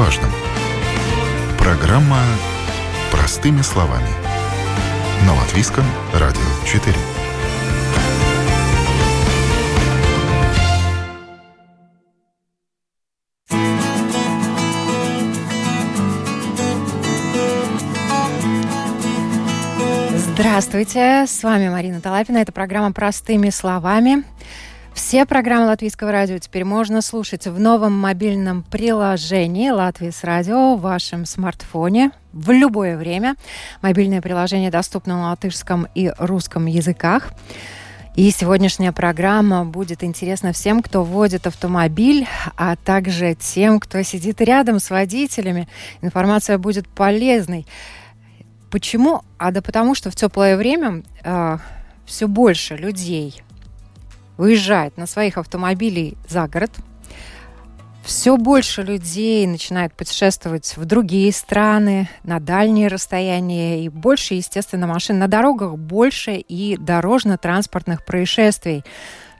важном. Программа «Простыми словами» на Латвийском радио 4. Здравствуйте, с вами Марина Талапина. Это программа «Простыми словами». Все программы Латвийского радио теперь можно слушать в новом мобильном приложении «Латвия с радио» в вашем смартфоне в любое время. Мобильное приложение доступно на латышском и русском языках. И сегодняшняя программа будет интересна всем, кто водит автомобиль, а также тем, кто сидит рядом с водителями. Информация будет полезной. Почему? А да потому что в теплое время э, все больше людей выезжает на своих автомобилей за город. Все больше людей начинают путешествовать в другие страны, на дальние расстояния, и больше, естественно, машин на дорогах, больше и дорожно-транспортных происшествий.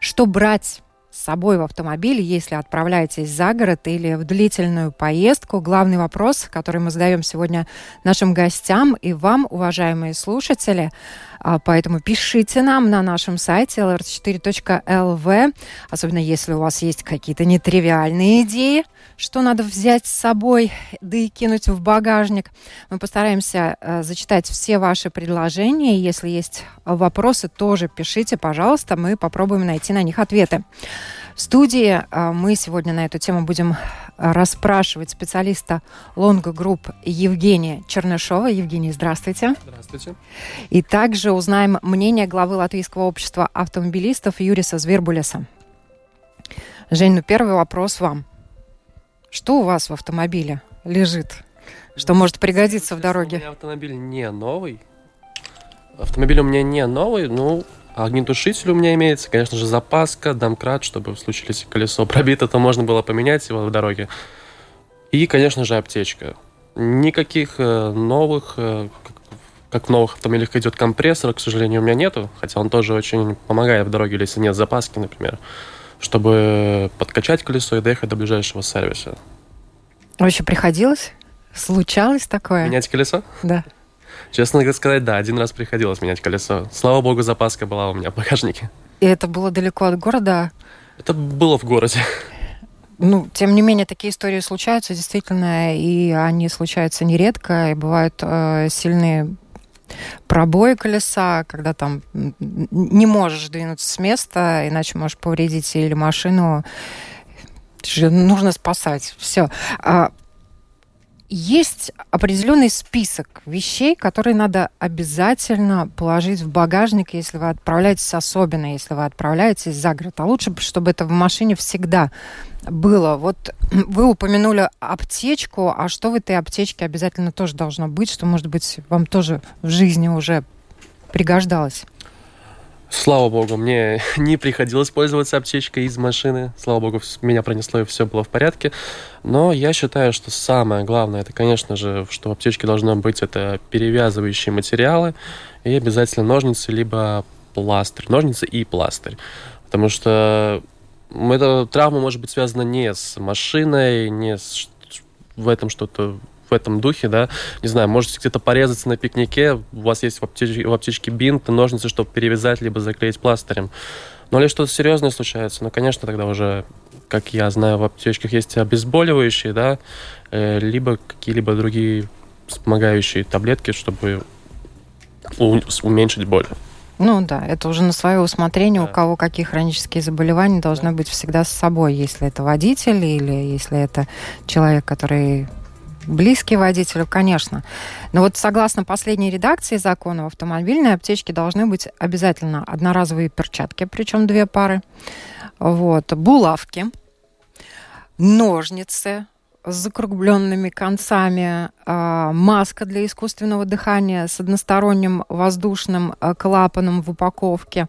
Что брать с собой в автомобиле, если отправляетесь за город или в длительную поездку. Главный вопрос, который мы задаем сегодня нашим гостям и вам, уважаемые слушатели. А, поэтому пишите нам на нашем сайте lrt4.lv, особенно если у вас есть какие-то нетривиальные идеи, что надо взять с собой, да и кинуть в багажник. Мы постараемся э, зачитать все ваши предложения. Если есть вопросы, тоже пишите, пожалуйста, мы попробуем найти на них ответы. В студии а, мы сегодня на эту тему будем а, расспрашивать специалиста Longo Group Евгения Чернышова. Евгений, здравствуйте. Здравствуйте. И также узнаем мнение главы Латвийского общества автомобилистов Юриса Звербулиса. Жень, ну первый вопрос вам. Что у вас в автомобиле лежит, что может пригодиться в дороге? У меня автомобиль не новый. Автомобиль у меня не новый, ну, Огнетушитель у меня имеется, конечно же, запаска, домкрат, чтобы в случае, если колесо пробито, то можно было поменять его в дороге. И, конечно же, аптечка. Никаких э, новых, э, как в новых автомобилях идет компрессор, к сожалению, у меня нету, хотя он тоже очень помогает в дороге, если нет запаски, например, чтобы подкачать колесо и доехать до ближайшего сервиса. Вообще приходилось? Случалось такое? Менять колесо? Да. Честно сказать, да, один раз приходилось менять колесо. Слава богу, запаска была у меня в багажнике. И это было далеко от города? Это было в городе. Ну, тем не менее, такие истории случаются действительно, и они случаются нередко, и бывают э, сильные пробои колеса, когда там не можешь двинуться с места, иначе можешь повредить или машину. Нужно спасать. Все. А есть определенный список вещей, которые надо обязательно положить в багажник, если вы отправляетесь, особенно если вы отправляетесь за город. А лучше, чтобы это в машине всегда было. Вот вы упомянули аптечку, а что в этой аптечке обязательно тоже должно быть, что, может быть, вам тоже в жизни уже пригождалось? Слава богу, мне не приходилось пользоваться аптечкой из машины. Слава богу, меня пронесло и все было в порядке. Но я считаю, что самое главное, это, конечно же, что в аптечке должно быть, это перевязывающие материалы и обязательно ножницы, либо пластырь. Ножницы и пластырь. Потому что эта травма может быть связана не с машиной, не с в этом что-то в этом духе, да, не знаю, можете где-то порезаться на пикнике, у вас есть в аптечке, в аптечке бинт, ножницы, чтобы перевязать, либо заклеить пластырем. Но если что-то серьезное случается, ну, конечно, тогда уже, как я знаю, в аптечках есть обезболивающие, да, э, либо какие-либо другие вспомогающие таблетки, чтобы уменьшить боль. Ну да, это уже на свое усмотрение, да. у кого какие хронические заболевания должны да. быть всегда с собой, если это водитель или если это человек, который близкий водителю, конечно. Но вот согласно последней редакции закона, в автомобильной аптечке должны быть обязательно одноразовые перчатки, причем две пары, вот, булавки, ножницы, с закругленными концами, а, маска для искусственного дыхания с односторонним воздушным а, клапаном в упаковке,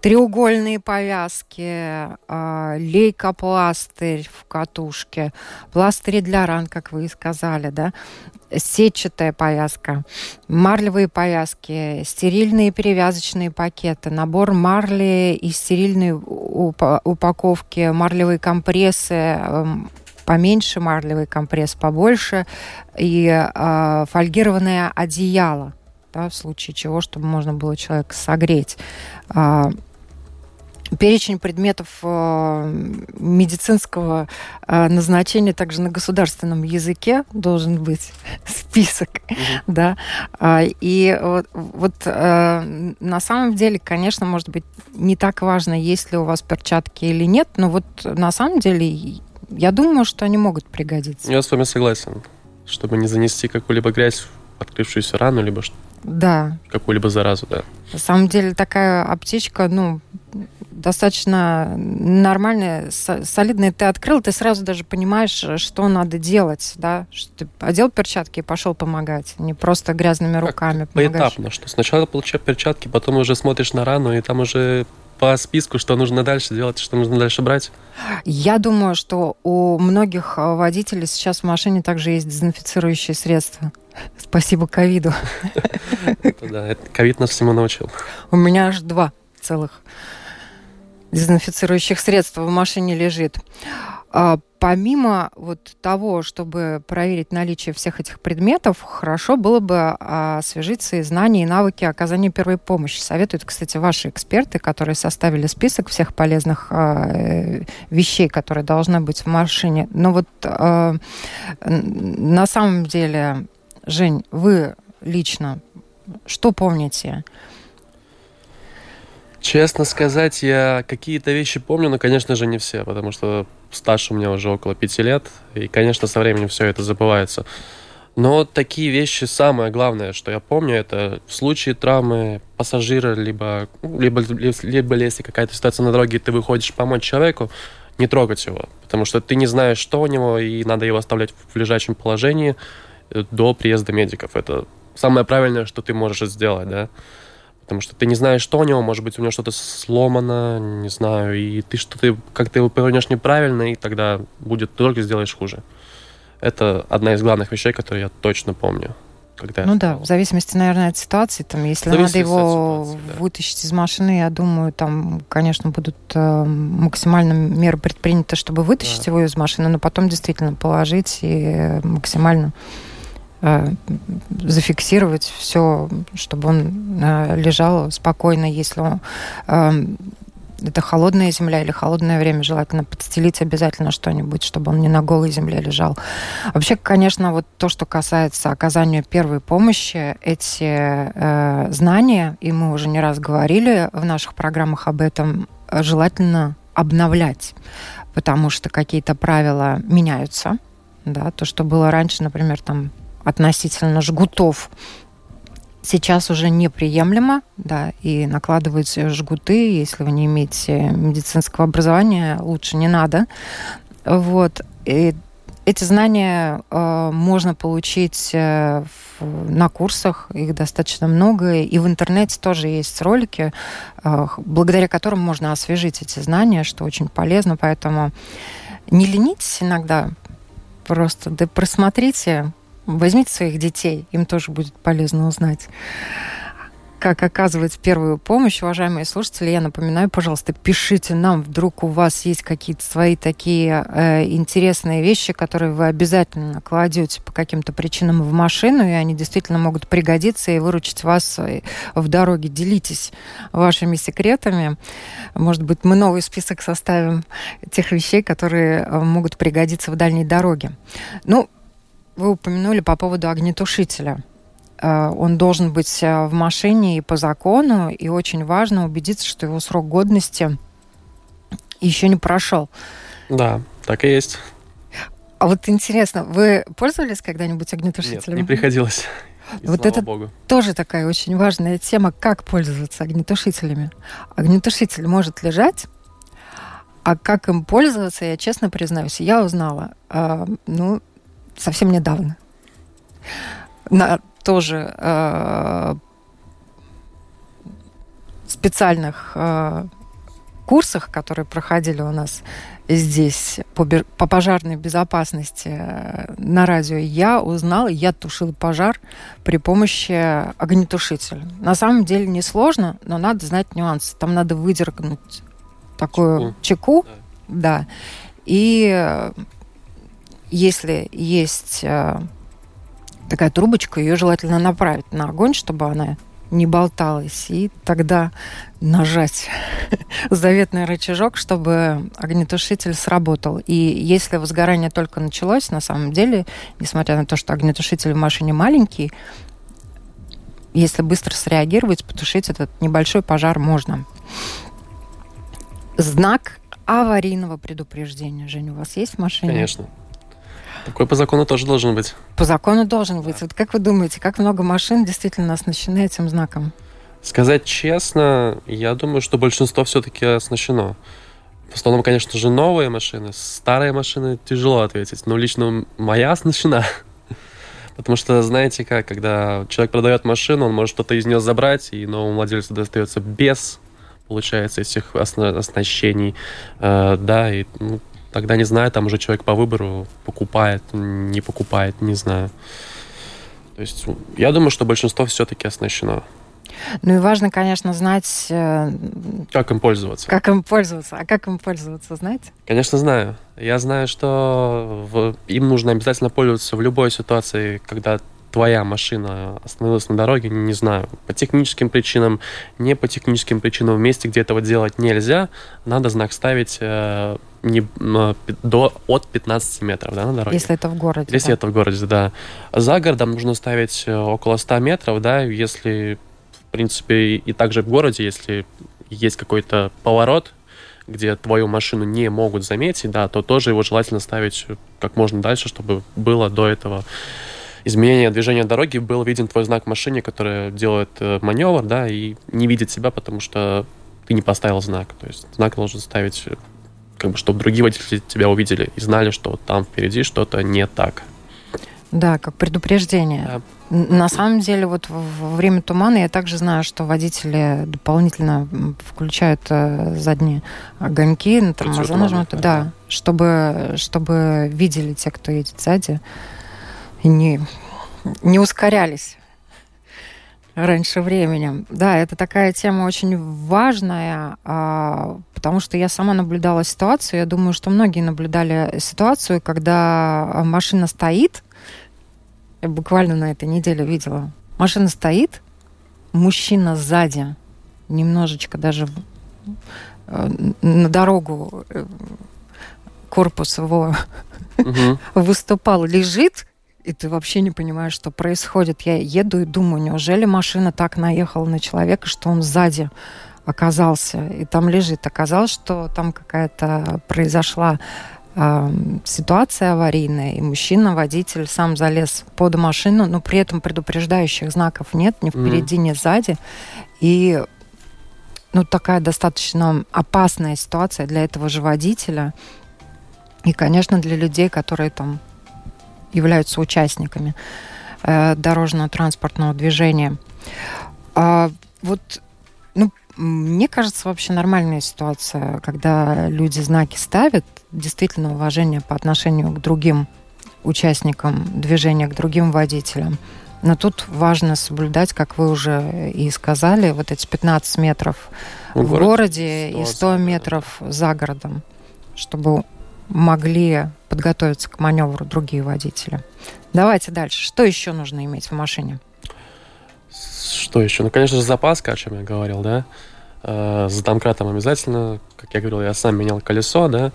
треугольные повязки, а, лейкопластырь в катушке, пластыри для ран, как вы и сказали, да, сетчатая повязка, марлевые повязки, стерильные перевязочные пакеты, набор марли и стерильной упаковки, марлевые компрессы, поменьше, марлевый компресс побольше и э, фольгированное одеяло, да, в случае чего, чтобы можно было человека согреть. Э, перечень предметов э, медицинского назначения также на государственном языке должен быть список, да. А, и вот, вот на самом деле, конечно, может быть не так важно, есть ли у вас перчатки или нет, но вот на самом деле я думаю, что они могут пригодиться. Я с вами согласен, чтобы не занести какую-либо грязь в открывшуюся рану, либо да. какую-либо заразу, да. На самом деле такая аптечка, ну, достаточно нормальная, солидная. Ты открыл, ты сразу даже понимаешь, что надо делать, да? Что ты одел перчатки и пошел помогать, не просто грязными руками как Поэтапно, что сначала получаешь перчатки, потом уже смотришь на рану, и там уже по списку, что нужно дальше делать, что нужно дальше брать? Я думаю, что у многих водителей сейчас в машине также есть дезинфицирующие средства. Спасибо ковиду. Да, ковид нас всему научил. У меня аж два целых дезинфицирующих средств в машине лежит. А, помимо вот того, чтобы проверить наличие всех этих предметов, хорошо было бы освежить свои знания и навыки оказания первой помощи. Советуют, кстати, ваши эксперты, которые составили список всех полезных э, вещей, которые должны быть в машине. Но вот на самом деле, Жень, вы лично что помните? Честно сказать, я какие-то вещи помню, но, конечно же, не все, потому что стаж у меня уже около пяти лет, и, конечно, со временем все это забывается. Но такие вещи, самое главное, что я помню, это в случае травмы пассажира, либо, либо, либо если какая-то ситуация на дороге, ты выходишь помочь человеку, не трогать его, потому что ты не знаешь, что у него, и надо его оставлять в лежачем положении э, до приезда медиков. Это самое правильное, что ты можешь сделать, да. Потому что ты не знаешь, что у него, может быть, у него что-то сломано, не знаю, и ты что-то как-то его повернешь неправильно, и тогда будет только сделаешь хуже. Это одна из главных вещей, которые я точно помню. Когда ну да, в зависимости, наверное, от ситуации. Там, если надо его ситуации, да. вытащить из машины, я думаю, там, конечно, будут э, максимально меры предприняты, чтобы вытащить да. его из машины, но потом действительно положить и максимально Э, зафиксировать все, чтобы он э, лежал спокойно, если он, э, это холодная земля или холодное время, желательно подстелить обязательно что-нибудь, чтобы он не на голой земле лежал. Вообще, конечно, вот то, что касается оказания первой помощи, эти э, знания, и мы уже не раз говорили в наших программах об этом, желательно обновлять, потому что какие-то правила меняются, да, то, что было раньше, например, там относительно жгутов сейчас уже неприемлемо, да, и накладывать жгуты, если вы не имеете медицинского образования, лучше не надо. Вот. И эти знания э, можно получить э, в, на курсах, их достаточно много, и в интернете тоже есть ролики, э, благодаря которым можно освежить эти знания, что очень полезно, поэтому не ленитесь иногда, просто да просмотрите, Возьмите своих детей, им тоже будет полезно узнать как оказывать первую помощь, уважаемые слушатели, я напоминаю, пожалуйста, пишите нам, вдруг у вас есть какие-то свои такие э, интересные вещи, которые вы обязательно кладете по каким-то причинам в машину, и они действительно могут пригодиться и выручить вас э, в дороге. Делитесь вашими секретами. Может быть, мы новый список составим тех вещей, которые э, могут пригодиться в дальней дороге. Ну, вы упомянули по поводу огнетушителя. Э, он должен быть э, в машине и по закону, и очень важно убедиться, что его срок годности еще не прошел. Да, так и есть. А вот интересно, вы пользовались когда-нибудь огнетушителем? Нет, не приходилось. И вот это Богу. тоже такая очень важная тема, как пользоваться огнетушителями. Огнетушитель может лежать, а как им пользоваться, я честно признаюсь, я узнала, э, ну, совсем недавно. На тоже э, специальных э, курсах, которые проходили у нас здесь по, по пожарной безопасности э, на радио, я узнала, я тушила пожар при помощи огнетушителя. На самом деле несложно, но надо знать нюансы. Там надо выдергнуть такую чеку, чеку да. да, и если есть э, такая трубочка, ее желательно направить на огонь, чтобы она не болталась, и тогда нажать заветный рычажок, чтобы огнетушитель сработал. И если возгорание только началось, на самом деле, несмотря на то, что огнетушитель в машине маленький, если быстро среагировать, потушить этот небольшой пожар можно. Знак аварийного предупреждения. Женя, у вас есть в машине? Конечно. Такой по закону тоже должен быть. По закону должен быть. Вот как вы думаете, как много машин действительно оснащены этим знаком? Сказать честно, я думаю, что большинство все-таки оснащено. В основном, конечно же, новые машины. Старые машины тяжело ответить. Но лично моя оснащена. Потому что, знаете как, когда человек продает машину, он может что-то из нее забрать, и новому владельцу достается без, получается, этих оснащений. Э, да, и ну, Тогда не знаю, там уже человек по выбору покупает, не покупает, не знаю. То есть я думаю, что большинство все-таки оснащено. Ну и важно, конечно, знать... Э, как им пользоваться. Как им пользоваться. А как им пользоваться, знаете? Конечно, знаю. Я знаю, что в... им нужно обязательно пользоваться в любой ситуации, когда твоя машина остановилась на дороге, не знаю, по техническим причинам, не по техническим причинам, в месте, где этого делать нельзя, надо знак ставить э, не, э, до, от 15 метров да, на дороге. Если это в городе. Если да. это в городе, да. За городом нужно ставить э, около 100 метров, да, если, в принципе, и также в городе, если есть какой-то поворот, где твою машину не могут заметить, да, то тоже его желательно ставить как можно дальше, чтобы было до этого изменения движения дороги, был виден твой знак машине, которая делает э, маневр, да, и не видит себя, потому что ты не поставил знак. То есть знак должен ставить, э, как бы, чтобы другие водители тебя увидели и знали, что там впереди что-то не так. Да, как предупреждение. Да. На самом деле, вот во время тумана я также знаю, что водители дополнительно включают э, задние огоньки на тормоза нажимают, да, да, чтобы, чтобы видели те, кто едет сзади не, не ускорялись раньше времени. Да, это такая тема очень важная, а, потому что я сама наблюдала ситуацию. Я думаю, что многие наблюдали ситуацию, когда машина стоит. Я буквально на этой неделе видела. Машина стоит, мужчина сзади, немножечко даже э, на дорогу э, корпус его угу. выступал, лежит, и ты вообще не понимаешь, что происходит. Я еду и думаю, неужели машина так наехала на человека, что он сзади оказался и там лежит. Оказалось, что там какая-то произошла э, ситуация аварийная, и мужчина, водитель, сам залез под машину, но при этом предупреждающих знаков нет, ни впереди, mm. ни сзади. И ну, такая достаточно опасная ситуация для этого же водителя. И, конечно, для людей, которые там являются участниками э, дорожного транспортного движения. А, вот, ну, мне кажется, вообще нормальная ситуация, когда люди знаки ставят, действительно уважение по отношению к другим участникам движения, к другим водителям. Но тут важно соблюдать, как вы уже и сказали, вот эти 15 метров в, в городе, городе и 100 метров за городом, чтобы могли подготовиться к маневру другие водители. Давайте дальше. Что еще нужно иметь в машине? Что еще? Ну, конечно же, запаска, о чем я говорил, да. Э, с домкратом обязательно, как я говорил, я сам менял колесо, да.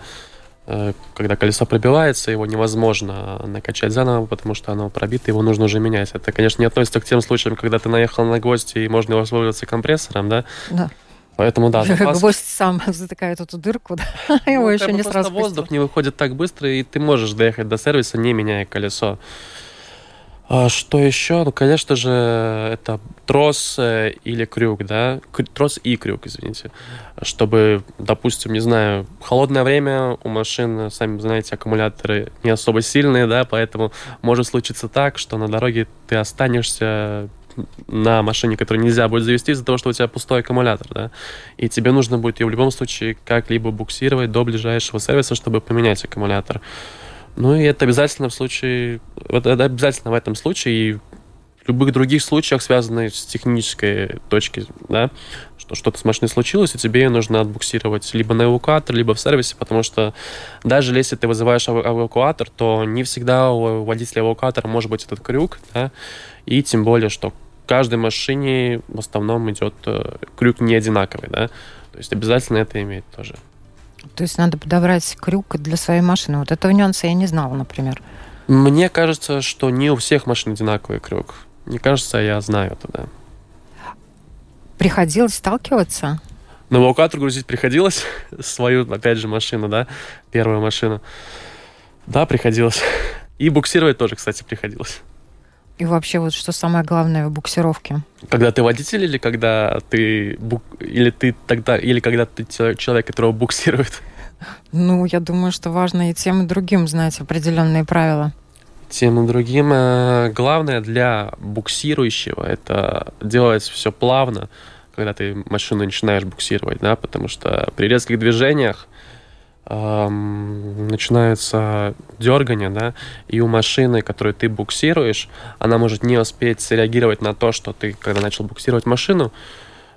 Э, когда колесо пробивается, его невозможно накачать заново, потому что оно пробито, его нужно уже менять. Это, конечно, не относится к тем случаям, когда ты наехал на гвоздь и можно воспользоваться компрессором, да. Да. Поэтому да. Запас... Гвоздь сам затыкает эту дырку, да? Ну, его еще не сразу воздух не выходит так быстро, и ты можешь доехать до сервиса, не меняя колесо. А что еще? Ну, конечно же, это трос э, или крюк, да? Трос и крюк, извините. Чтобы, допустим, не знаю, холодное время у машин, сами знаете, аккумуляторы не особо сильные, да, поэтому может случиться так, что на дороге ты останешься на машине, которую нельзя будет завести из-за того, что у тебя пустой аккумулятор, да, и тебе нужно будет ее в любом случае как-либо буксировать до ближайшего сервиса, чтобы поменять аккумулятор. Ну и это обязательно в случае, это обязательно в этом случае и в любых других случаях, связанных с технической точки, да, что что-то с машиной случилось, и тебе ее нужно отбуксировать либо на эвакуатор, либо в сервисе, потому что даже если ты вызываешь эвакуатор, то не всегда у водителя эвакуатора может быть этот крюк, да, и тем более, что каждой машине в основном идет э, крюк не одинаковый, да, то есть обязательно это иметь тоже. То есть надо подобрать крюк для своей машины. Вот этого нюанса я не знала, например. Мне кажется, что не у всех машин одинаковый крюк. Не кажется, я знаю это, да. Приходилось сталкиваться? На эвакуатор грузить приходилось. Свою, опять же, машину, да, первую машину. Да, приходилось. И буксировать тоже, кстати, приходилось. И вообще, вот что самое главное в буксировке? Когда ты водитель или когда ты бук... или ты тогда или когда ты человек, которого буксирует? Ну, я думаю, что важно и тем, и другим знать определенные правила. Тем и другим. Э, главное для буксирующего это делать все плавно, когда ты машину начинаешь буксировать, да, потому что при резких движениях начинается дергание, да, и у машины, которую ты буксируешь, она может не успеть среагировать на то, что ты, когда начал буксировать машину,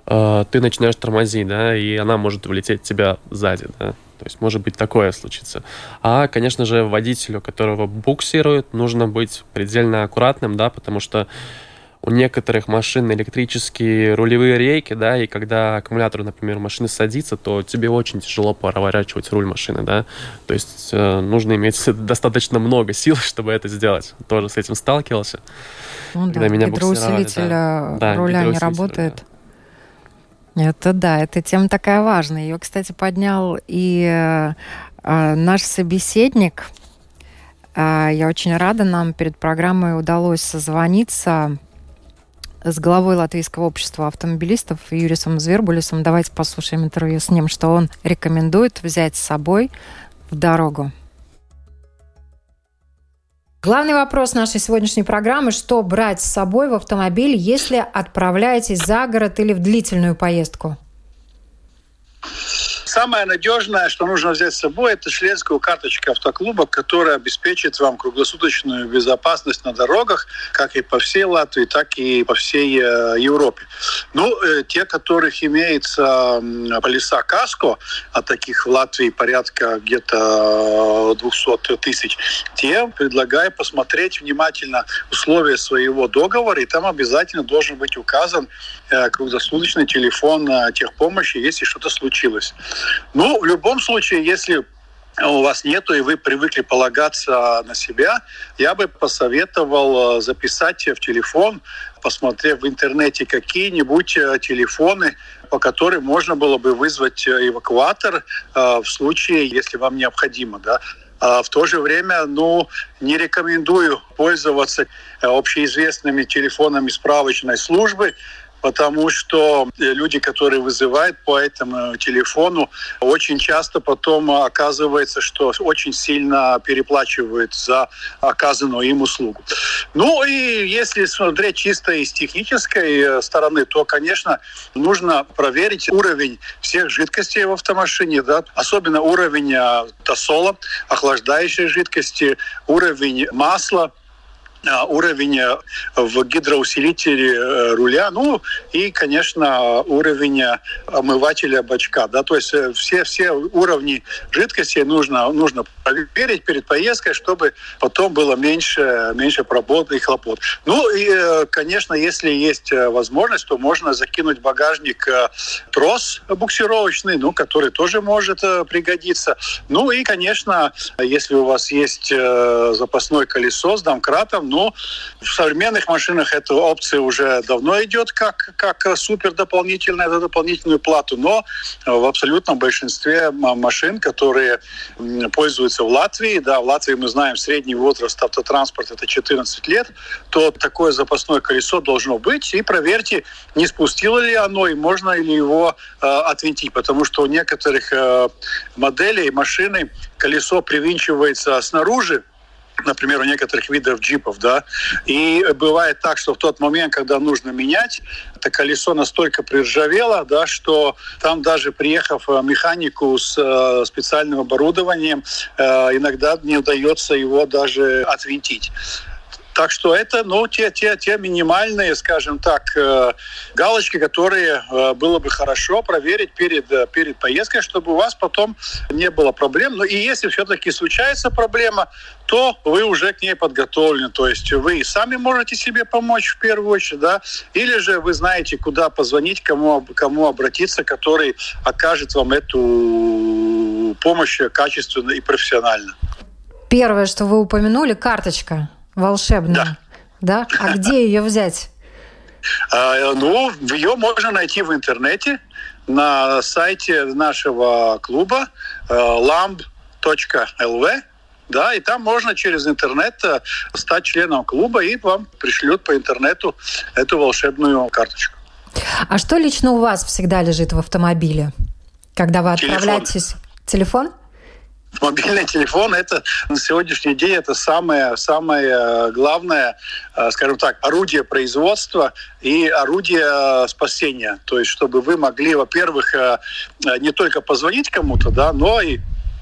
э, ты начинаешь тормозить, да, и она может влететь тебя сзади, да. То есть может быть такое случится. А, конечно же, водителю, которого буксирует, нужно быть предельно аккуратным, да, потому что у некоторых машин электрические рулевые рейки, да, и когда аккумулятор, например, машины садится, то тебе очень тяжело поворачивать руль машины, да. То есть э, нужно иметь достаточно много сил, чтобы это сделать. Тоже с этим сталкивался. Ну да, меня гидроусилитель да. руля не работает. Да. Это да, эта тема такая важная. Ее, кстати, поднял и э, наш собеседник. Э, я очень рада, нам перед программой удалось созвониться с главой Латвийского общества автомобилистов Юрисом Звербулисом. Давайте послушаем интервью с ним, что он рекомендует взять с собой в дорогу. Главный вопрос нашей сегодняшней программы – что брать с собой в автомобиль, если отправляетесь за город или в длительную поездку? Самое надежное, что нужно взять с собой, это членскую карточку автоклуба, которая обеспечит вам круглосуточную безопасность на дорогах, как и по всей Латвии, так и по всей э, Европе. Ну, э, те, которых имеется полиса КАСКО, а таких в Латвии порядка где-то 200 тысяч, те предлагаю посмотреть внимательно условия своего договора, и там обязательно должен быть указан э, круглосуточный телефон техпомощи, если что-то случилось. Ну, в любом случае, если у вас нету, и вы привыкли полагаться на себя, я бы посоветовал э, записать в телефон, посмотрев в интернете какие-нибудь э, телефоны, по которым можно было бы вызвать э, эвакуатор в случае, если вам необходимо. Да. А в то же время, ну, не рекомендую пользоваться общеизвестными телефонами справочной службы, потому что э, люди, которые вызывают по этому телефону, очень часто потом оказывается, что очень сильно переплачивают за оказанную им услугу. Ну и если смотреть чисто из технической э, стороны, то, конечно, нужно проверить уровень всех жидкостей в автомашине, да, особенно уровень э, тосола, охлаждающей жидкости, уровень масла, уровень э, в гидроусилителе э, руля, ну и, конечно, уровень э, омывателя бачка. Да, то есть все, все уровни жидкости нужно, нужно проверить перед поездкой, чтобы потом было меньше, меньше пробот и хлопот. Ну и, конечно, если есть возможность, то можно закинуть в багажник трос буксировочный, ну, который тоже может пригодиться. Ну и, конечно, если у вас есть запасное колесо с домкратом, но в современных машинах эта опция уже давно идет как, как супер дополнительная за дополнительную плату, но в абсолютном большинстве машин, которые пользуются в Латвии, да, в Латвии мы знаем средний возраст автотранспорта это 14 лет, то такое запасное колесо должно быть, и проверьте, не спустило ли оно, и можно ли его э, отвинтить, потому что у некоторых э, моделей машины колесо привинчивается снаружи, например, у некоторых видов джипов, да, и бывает так, что в тот момент, когда нужно менять, это колесо настолько приржавело, да, что там даже приехав э, механику с э, специальным оборудованием, э, иногда не удается его даже отвинтить. Так что это, ну, те, те, те минимальные, скажем так, э, галочки, которые э, было бы хорошо проверить перед, э, перед поездкой, чтобы у вас потом не было проблем. Ну и если все-таки случается проблема, то вы уже к ней подготовлены. То есть вы сами можете себе помочь в первую очередь, да, или же вы знаете, куда позвонить, кому, кому обратиться, который окажет вам эту помощь качественно и профессионально. Первое, что вы упомянули, карточка волшебная. Да. да? А где ее взять? А, ну, ее можно найти в интернете на сайте нашего клуба э, lamb.lv. Да, и там можно через интернет э, стать членом клуба, и вам пришлют по интернету эту волшебную карточку. А что лично у вас всегда лежит в автомобиле, когда вы отправляетесь? Телефон? Телефон? Мобильный телефон это на сегодняшний день это самое самое э, главное, э, скажем так, орудие производства и орудие э, спасения. То есть, чтобы вы могли, во-первых, не только позвонить кому-то, да, но и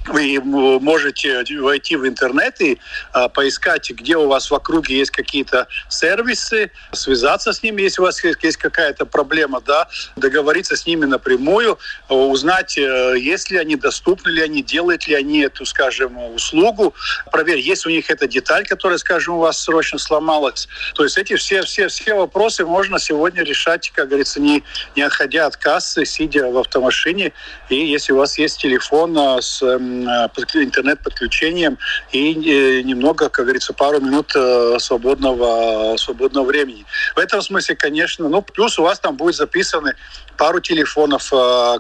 вы можете войти в интернет и а, поискать, где у вас в округе есть какие-то сервисы, связаться с ними, если у вас есть какая-то проблема, да, договориться с ними напрямую, узнать, э, есть ли они, доступны ли они, делают ли они эту, скажем, услугу, проверить, есть у них эта деталь, которая, скажем, у вас срочно сломалась. То есть эти все, все, все вопросы можно сегодня решать, как говорится, не, не отходя от кассы, сидя в автомашине. И если у вас есть телефон а, с Э, интернет-подключением и э, немного, как говорится, пару минут э, свободного, свободного времени. В этом смысле, конечно, ну, плюс у вас там будет записаны пару телефонов,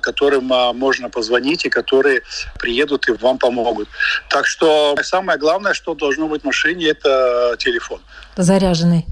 которым можно позвонить и которые приедут и вам помогут. Так что самое главное, что должно быть в машине, это телефон. Заряженный.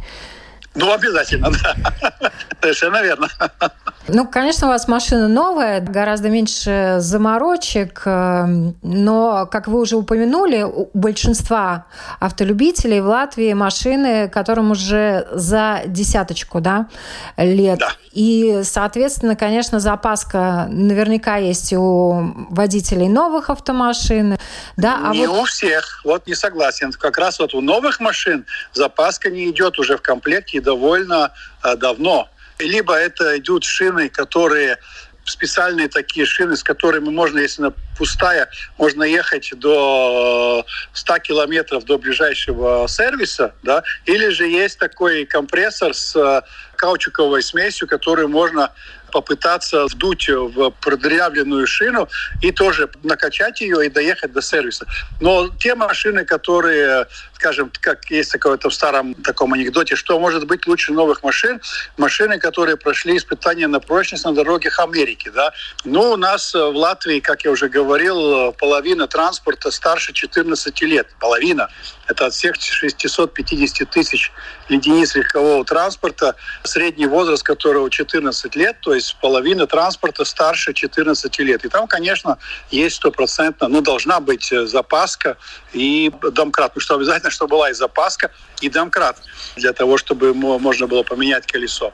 Ну, обязательно, да. Совершенно верно. Ну, конечно, у вас машина новая, гораздо меньше заморочек, эм, но, как вы уже упомянули, у большинства автолюбителей в Латвии машины, которым уже за десяточку да, лет. Да. И, соответственно, конечно, запаска наверняка есть у водителей новых автомашин. Да, а не вот... у всех. Вот не согласен. Как раз вот у новых машин запаска не идет уже в комплекте довольно э, давно либо это идут шины, которые специальные такие шины, с которыми можно, если она пустая, можно ехать до 100 километров до ближайшего сервиса, да, или же есть такой компрессор с э, каучуковой смесью, которую можно попытаться вдуть в продырявленную шину и тоже накачать ее и доехать до сервиса. Но те машины, которые, скажем, как есть такое-то в старом таком анекдоте, что может быть лучше новых машин, машины, которые прошли испытания на прочность на дорогах Америки. Да? Ну, у нас в Латвии, как я уже говорил, половина транспорта старше 14 лет. Половина. Это от всех 650 тысяч единиц легкового транспорта, средний возраст которого 14 лет, то есть половина транспорта старше 14 лет. И там, конечно, есть стопроцентно, ну, должна быть э, запаска и домкрат. Ну, что обязательно, чтобы была и запаска, и домкрат для того, чтобы можно было поменять колесо.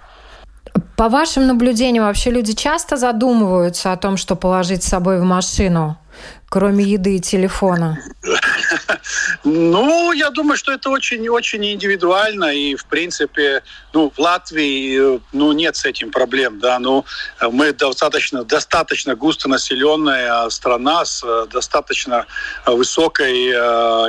По вашим наблюдениям, вообще люди часто задумываются о том, что положить с собой в машину? Кроме еды и телефона? Ну, я думаю, что это очень-очень индивидуально. И, в принципе, ну, в Латвии ну, нет с этим проблем. Да? Ну, мы достаточно, достаточно густонаселенная страна с э, достаточно высокой э,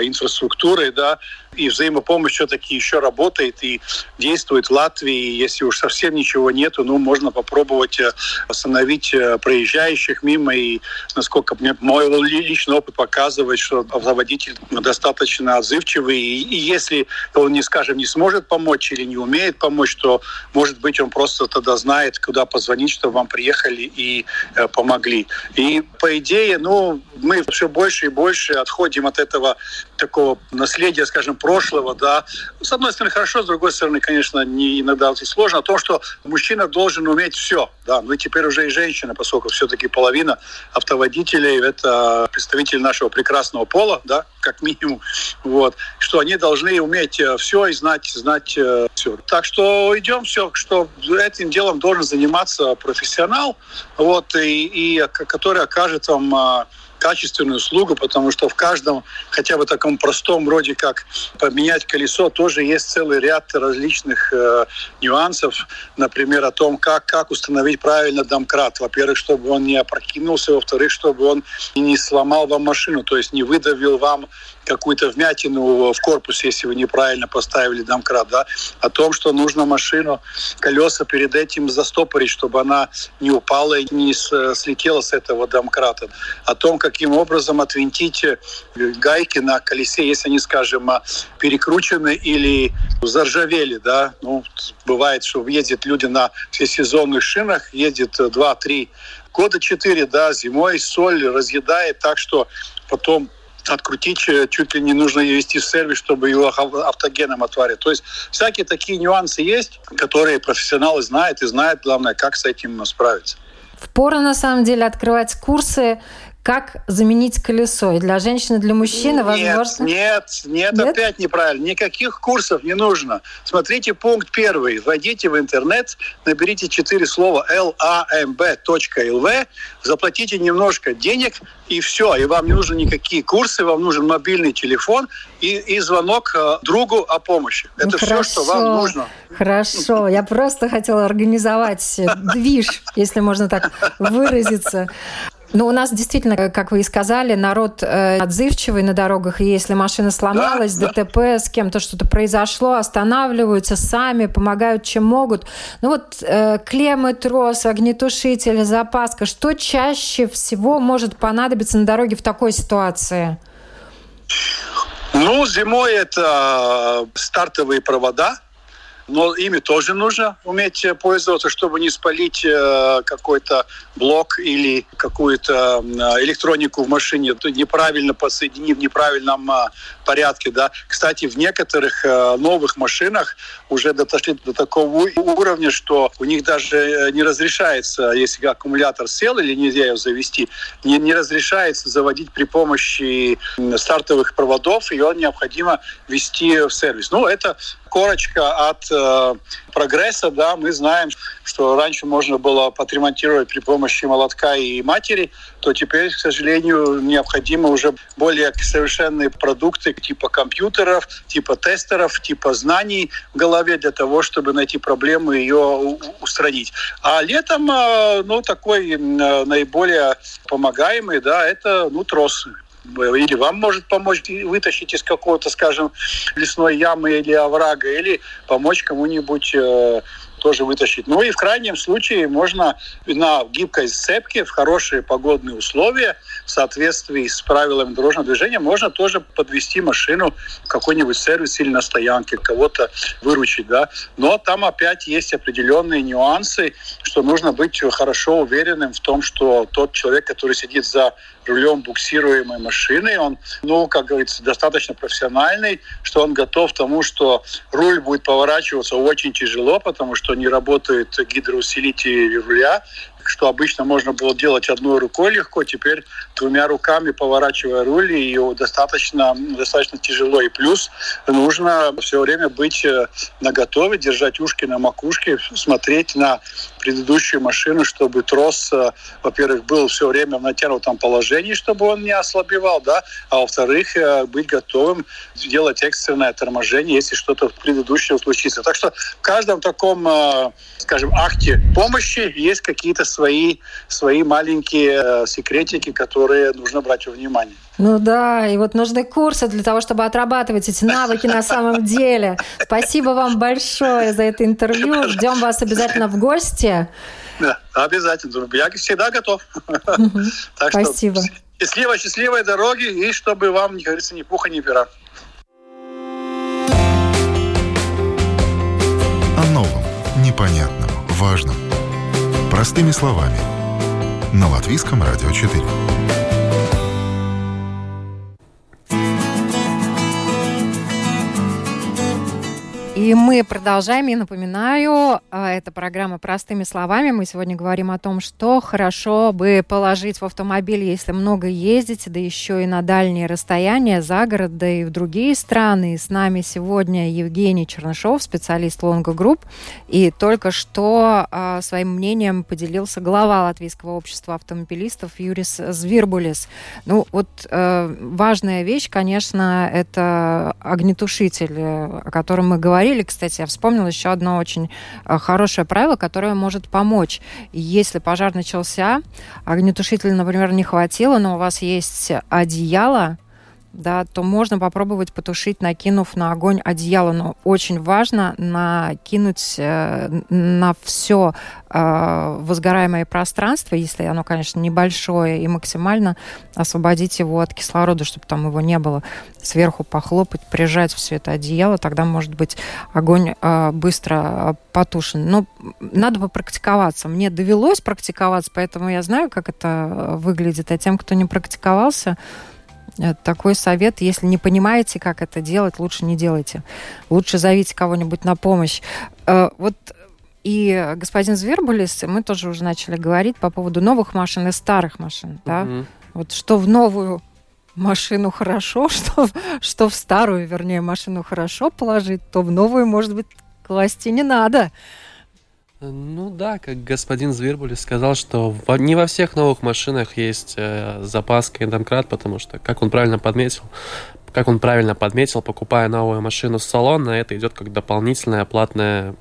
инфраструктурой. Да? И взаимопомощь все-таки еще работает и действует в Латвии. Если уж совсем ничего нету, ну, можно попробовать э, остановить проезжающих мимо. И, насколько мне мой личный опыт показывает, что водитель достаточно отзывчивый. И, и если он, не скажем, не сможет помочь или не умеет помочь, то, может быть, он просто тогда знает, куда позвонить, чтобы вам приехали и э, помогли. И, по идее, ну, мы все больше и больше отходим от этого такого наследия, скажем, прошлого, да. С одной стороны, хорошо, с другой стороны, конечно, не иногда очень сложно. О том, что мужчина должен уметь все, да. Ну и теперь уже и женщина, поскольку все-таки половина автоводителей – это представители нашего прекрасного пола, да, как минимум, вот, что они должны уметь э, все и знать, знать э, все. Так что идем все, что этим делом должен заниматься профессионал, вот, и, и который окажет вам качественную услугу, потому что в каждом, хотя бы таком простом вроде как поменять колесо, тоже есть целый ряд различных э, нюансов. Например, о том, как, как установить правильно домкрат. Во-первых, чтобы он не опрокинулся, во-вторых, чтобы он не сломал вам машину, то есть не выдавил вам какую-то вмятину в корпусе, если вы неправильно поставили домкрат, да, о том, что нужно машину, колеса перед этим застопорить, чтобы она не упала и не слетела с этого домкрата, о том, каким образом отвинтить э, гайки на колесе, если они, скажем, а, перекручены или заржавели, да, ну, бывает, что ездят люди на всесезонных шинах, ездит 2-3 года 4, да, зимой соль разъедает так, что потом открутить, э, чуть ли не нужно ее вести в сервис, чтобы его автогеном отварить. То есть всякие такие нюансы есть, которые профессионалы знают и знают, главное, как с этим справиться. Впору, на самом деле, открывать курсы как заменить колесо? И для женщины, и для мужчины, возможно? Нет, нет, нет, опять неправильно. Никаких курсов не нужно. Смотрите пункт первый. Войдите в интернет, наберите четыре слова lamb.lv, заплатите немножко денег, и все. И вам не нужны никакие курсы, вам нужен мобильный телефон и, и звонок э, другу о помощи. Это ну, все, что вам нужно. Хорошо. Я просто хотела организовать движ, если можно так выразиться. Ну, у нас действительно, как вы и сказали, народ э, отзывчивый на дорогах, и если машина сломалась, да, ДТП, да. с кем-то что-то произошло, останавливаются сами, помогают, чем могут. Ну вот э, клеммы, трос, огнетушитель, запаска, что чаще всего может понадобиться на дороге в такой ситуации? Ну, зимой это стартовые провода, но ими тоже нужно уметь э, пользоваться, чтобы не спалить э, какой-то блок или какую-то электронику в машине, неправильно подсоединив в неправильном порядке. Да. Кстати, в некоторых э, новых машинах уже дошли до такого уровня, что у них даже не разрешается, если аккумулятор сел или нельзя его завести, не, не разрешается заводить при помощи стартовых проводов, и он необходимо вести в сервис. Ну, это корочка от э, прогресса, да, мы знаем, что раньше можно было подремонтировать при помощи молотка и матери, то теперь, к сожалению, необходимы уже более совершенные продукты типа компьютеров, типа тестеров, типа знаний в голове для того, чтобы найти проблему и ее устранить. А летом, э, ну, такой э, наиболее помогаемый, да, это, ну, трос или вам может помочь вытащить из какого-то, скажем, лесной ямы или оврага, или помочь кому-нибудь э, тоже вытащить. Ну и в крайнем случае можно на гибкой сцепке в хорошие погодные условия в соответствии с правилами дорожного движения можно тоже подвести машину в какой-нибудь сервис или на стоянке, кого-то выручить. Да? Но там опять есть определенные нюансы, что нужно быть хорошо уверенным в том, что тот человек, который сидит за рулем буксируемой машины, он, ну, как говорится, достаточно профессиональный, что он готов к тому, что руль будет поворачиваться очень тяжело, потому что не работает гидроусилитель руля, что обычно можно было делать одной рукой легко, теперь двумя руками поворачивая руль, и достаточно, достаточно тяжело. И плюс нужно все время быть э, наготове, держать ушки на макушке, смотреть на предыдущую машину, чтобы трос, э, во-первых, был все время в натянутом положении, чтобы он не ослабевал, да, а во-вторых, э, быть готовым делать экстренное торможение, если что-то предыдущее случится. Так что в каждом таком, скажем, акте помощи есть какие-то свои, свои маленькие э, секретики, которые нужно брать во внимание. Ну да, и вот нужны курсы для того, чтобы отрабатывать эти навыки на самом деле. Спасибо вам большое за это интервью. Ждем вас обязательно в гости. Да, обязательно. Я всегда готов. Так Спасибо. Что счастливой, счастливой дороги и чтобы вам, как говорится, ни пуха, ни пера. О новом, непонятном, важном Простыми словами. На Латвийском радио 4. И мы продолжаем. И напоминаю, а, это программа «Простыми словами». Мы сегодня говорим о том, что хорошо бы положить в автомобиль, если много ездите, да еще и на дальние расстояния, за город, да и в другие страны. И с нами сегодня Евгений Чернышов, специалист Longo Group. И только что а, своим мнением поделился глава Латвийского общества автомобилистов Юрис Звирбулис. Ну, вот э, важная вещь, конечно, это огнетушитель, э, о котором мы говорим говорили, кстати, я вспомнила еще одно очень э, хорошее правило, которое может помочь. Если пожар начался, огнетушителя, например, не хватило, но у вас есть одеяло, да, то можно попробовать потушить, накинув на огонь одеяло. Но очень важно накинуть э, на все э, возгораемое пространство, если оно, конечно, небольшое, и максимально освободить его от кислорода, чтобы там его не было. Сверху похлопать, прижать все это одеяло, тогда, может быть, огонь э, быстро потушен. Но надо попрактиковаться. Мне довелось практиковаться, поэтому я знаю, как это выглядит. А тем, кто не практиковался, Э, такой совет, если не понимаете, как это делать, лучше не делайте. Лучше зовите кого-нибудь на помощь. Э, вот и господин Звербулис, мы тоже уже начали говорить по поводу новых машин и старых машин. Да? Mm-hmm. Вот что в новую машину хорошо, что, что в старую, вернее, машину хорошо положить, то в новую, может быть, класть и не надо. Ну да, как господин Звербулис сказал, что во, не во всех новых машинах есть э, запаска и домкрат, потому что, как он правильно подметил, как он правильно подметил, покупая новую машину с салона, это идет как дополнительная платная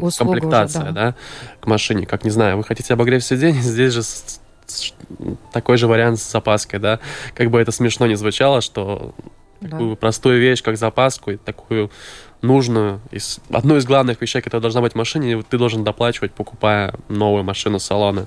Услуга комплектация, уже, да. да, к машине. Как не знаю, вы хотите обогрев сидений, здесь же такой же вариант с запаской, да. Как бы это смешно не звучало, что да. такую простую вещь, как запаску, и такую нужную, из, одну из главных вещей, которая должна быть в машине, ты должен доплачивать, покупая новую машину салона.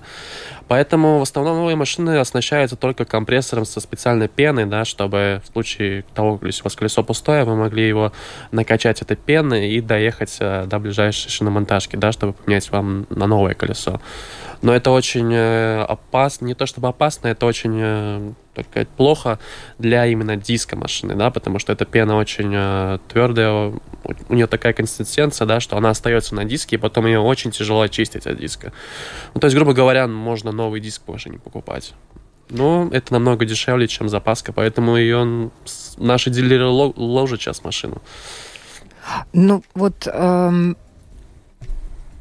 Поэтому в основном новые машины оснащаются только компрессором со специальной пеной, да, чтобы в случае того, если у вас колесо пустое, вы могли его накачать этой пеной и доехать э, до ближайшей шиномонтажки, да, чтобы поменять вам на новое колесо. Но это очень э, опасно, не то чтобы опасно, это очень э, так сказать, плохо для именно диска машины, да, потому что эта пена очень э, твердая, у нее такая консистенция, да, что она остается на диске, и потом ее очень тяжело очистить от диска. Ну, то есть, грубо говоря, можно новый диск в машине покупать. Но это намного дешевле, чем запаска, поэтому ее наши дилеры ложат сейчас машину. Ну, вот эм,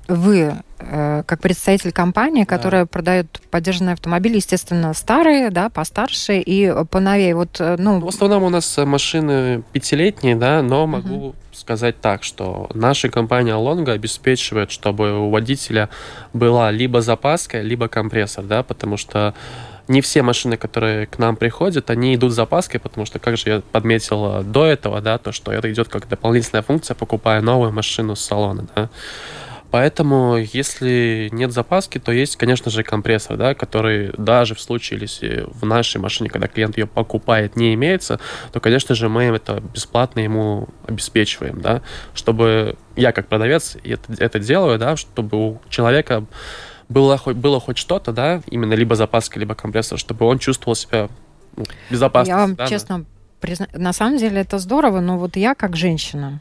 вы, э, как представитель компании, которая да. продает поддержанные автомобили, естественно, старые, да, постарше и поновее. Вот, э, ну... В основном у нас машины пятилетние, да, но могу угу. сказать так, что наша компания Longa обеспечивает, чтобы у водителя была либо запаска, либо компрессор, да, потому что не все машины, которые к нам приходят, они идут с запаской, потому что, как же я подметил до этого, да, то, что это идет как дополнительная функция, покупая новую машину с салона, да. Поэтому, если нет запаски, то есть, конечно же, компрессор, да, который даже в случае, если в нашей машине, когда клиент ее покупает, не имеется, то, конечно же, мы это бесплатно ему обеспечиваем, да, чтобы я как продавец это, это делаю, да, чтобы у человека было хоть, было хоть что-то, да, именно либо запаска, либо компрессор, чтобы он чувствовал себя ну, безопасно. Я вам да, честно призна... на самом деле это здорово, но вот я как женщина,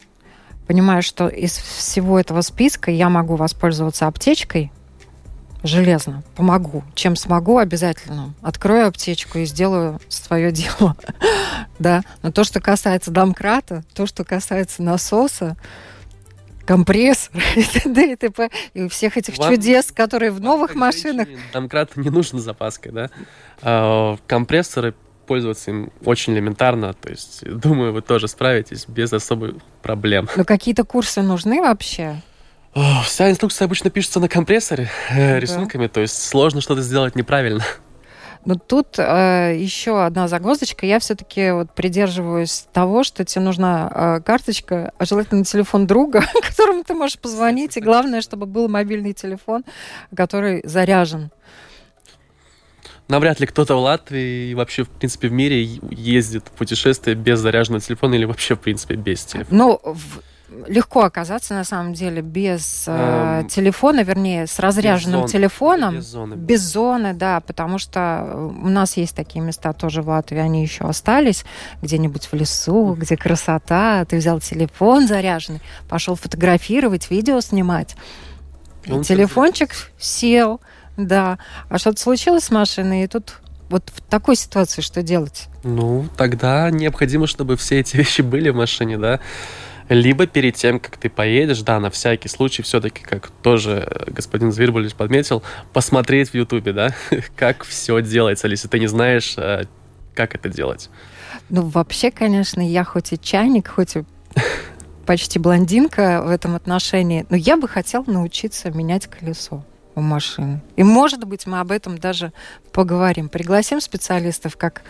понимаю, что из всего этого списка я могу воспользоваться аптечкой железно. Помогу. Чем смогу, обязательно. Открою аптечку и сделаю свое дело. да. Но то, что касается домкрата, то, что касается насоса, компрессор и т.п. И всех этих Вам, чудес, которые в новых машинах. Домкрат не нужно запаской, да? А, компрессоры пользоваться им очень элементарно. То есть, думаю, вы тоже справитесь без особых проблем. Но какие-то курсы нужны вообще? Вся инструкция обычно пишется на компрессоре э, рисунками, то есть сложно что-то сделать неправильно. Но тут э, еще одна загвоздочка. Я все-таки вот придерживаюсь того, что тебе нужна э, карточка, а желательно телефон друга, которому ты можешь позвонить. И главное, чтобы был мобильный телефон, который заряжен навряд ли кто-то в Латвии и вообще, в принципе, в мире ездит в путешествие без заряженного телефона или вообще, в принципе, без телефона. Ну, в легко оказаться на самом деле без э, эм, телефона, вернее, с разряженным без телефоном. Без зоны. Без зоны, да, потому что у нас есть такие места тоже в Латвии, они еще остались где-нибудь в лесу, где красота, ты взял телефон заряженный, пошел фотографировать, видео снимать. И телефончик сел, да. А что-то случилось с машиной, и тут вот в такой ситуации что делать? Ну, тогда необходимо, чтобы все эти вещи были в машине, да. Либо перед тем, как ты поедешь, да, на всякий случай, все-таки, как тоже господин Звербулич подметил, посмотреть в Ютубе, да, как все делается, если ты не знаешь, э, как это делать. Ну, вообще, конечно, я хоть и чайник, хоть и почти блондинка в этом отношении, но я бы хотела научиться менять колесо у машины. И, может быть, мы об этом даже поговорим. Пригласим специалистов, как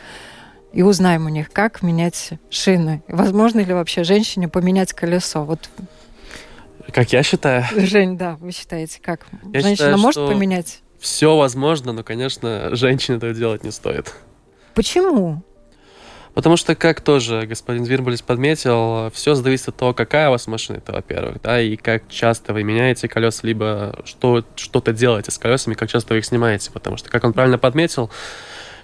и узнаем у них, как менять шины. Возможно ли вообще женщине поменять колесо? Вот как я считаю. Жень, да, вы считаете, как? Я Женщина считаю, может поменять? Все возможно, но, конечно, женщине это делать не стоит. Почему? Потому что, как тоже господин Вирбулис подметил, все зависит от того, какая у вас машина, это во-первых, да, и как часто вы меняете колеса, либо что, что-то делаете с колесами, как часто вы их снимаете. Потому что, как он правильно подметил,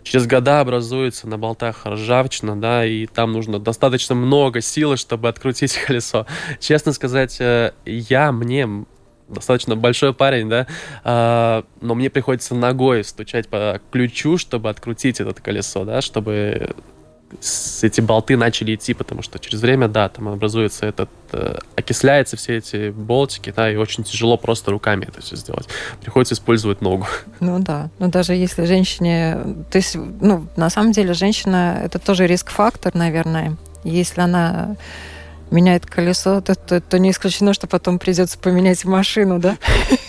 через года образуется на болтах ржавчина, да, и там нужно достаточно много силы, чтобы открутить колесо. Честно сказать, э, я, мне достаточно большой парень, да, а, но мне приходится ногой стучать по ключу, чтобы открутить это колесо, да, чтобы эти болты начали идти, потому что через время, да, там образуется этот, э, окисляются все эти болтики, да, и очень тяжело просто руками это все сделать. Приходится использовать ногу. Ну да, но даже если женщине, то есть, ну, на самом деле женщина, это тоже риск-фактор, наверное. Если она меняет колесо, то, то, то не исключено, что потом придется поменять машину, да?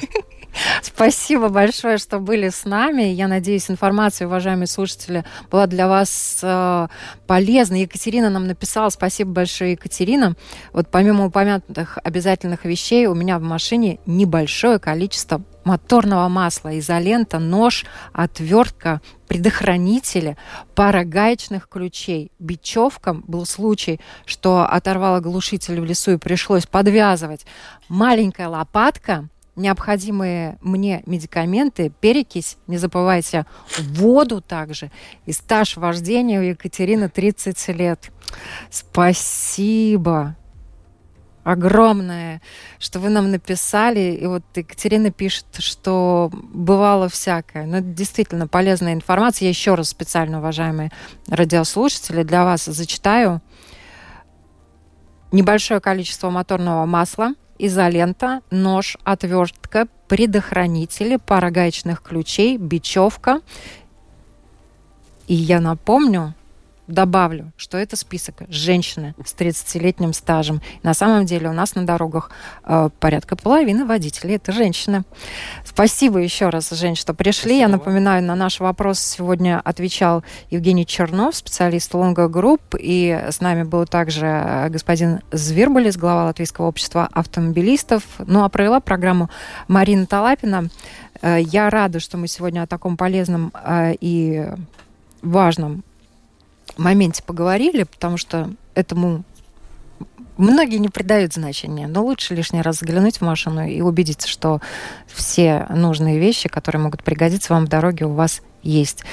Спасибо большое, что были с нами. Я надеюсь, информация, уважаемые слушатели, была для вас э, полезна. Екатерина нам написала. Спасибо большое, Екатерина. Вот помимо упомянутых обязательных вещей, у меня в машине небольшое количество моторного масла, изолента, нож, отвертка, предохранители, пара гаечных ключей. Бечевкам был случай, что оторвала глушитель в лесу и пришлось подвязывать. Маленькая лопатка, необходимые мне медикаменты, перекись, не забывайте, воду также. И стаж вождения у Екатерины 30 лет. Спасибо огромное, что вы нам написали. И вот Екатерина пишет, что бывало всякое. Но это действительно полезная информация. Я еще раз специально, уважаемые радиослушатели, для вас зачитаю. Небольшое количество моторного масла – изолента, нож, отвертка, предохранители, пара гаечных ключей, бечевка. И я напомню, добавлю, что это список женщины с 30-летним стажем. На самом деле у нас на дорогах э, порядка половины водителей это женщины. Спасибо еще раз, Жень, что пришли. Спасибо. Я напоминаю, на наш вопрос сегодня отвечал Евгений Чернов, специалист Longo Group, и с нами был также э, господин Звербулис, глава Латвийского общества автомобилистов. Ну а провела программу Марина Талапина. Э, я рада, что мы сегодня о таком полезном э, и важном моменте поговорили, потому что этому многие не придают значения, но лучше лишний раз заглянуть в машину и убедиться, что все нужные вещи, которые могут пригодиться вам в дороге, у вас есть.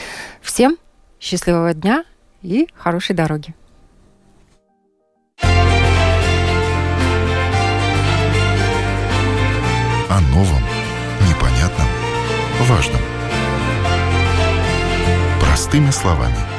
Всем счастливого дня и хорошей дороги. О новом, непонятном, важном. Простыми словами –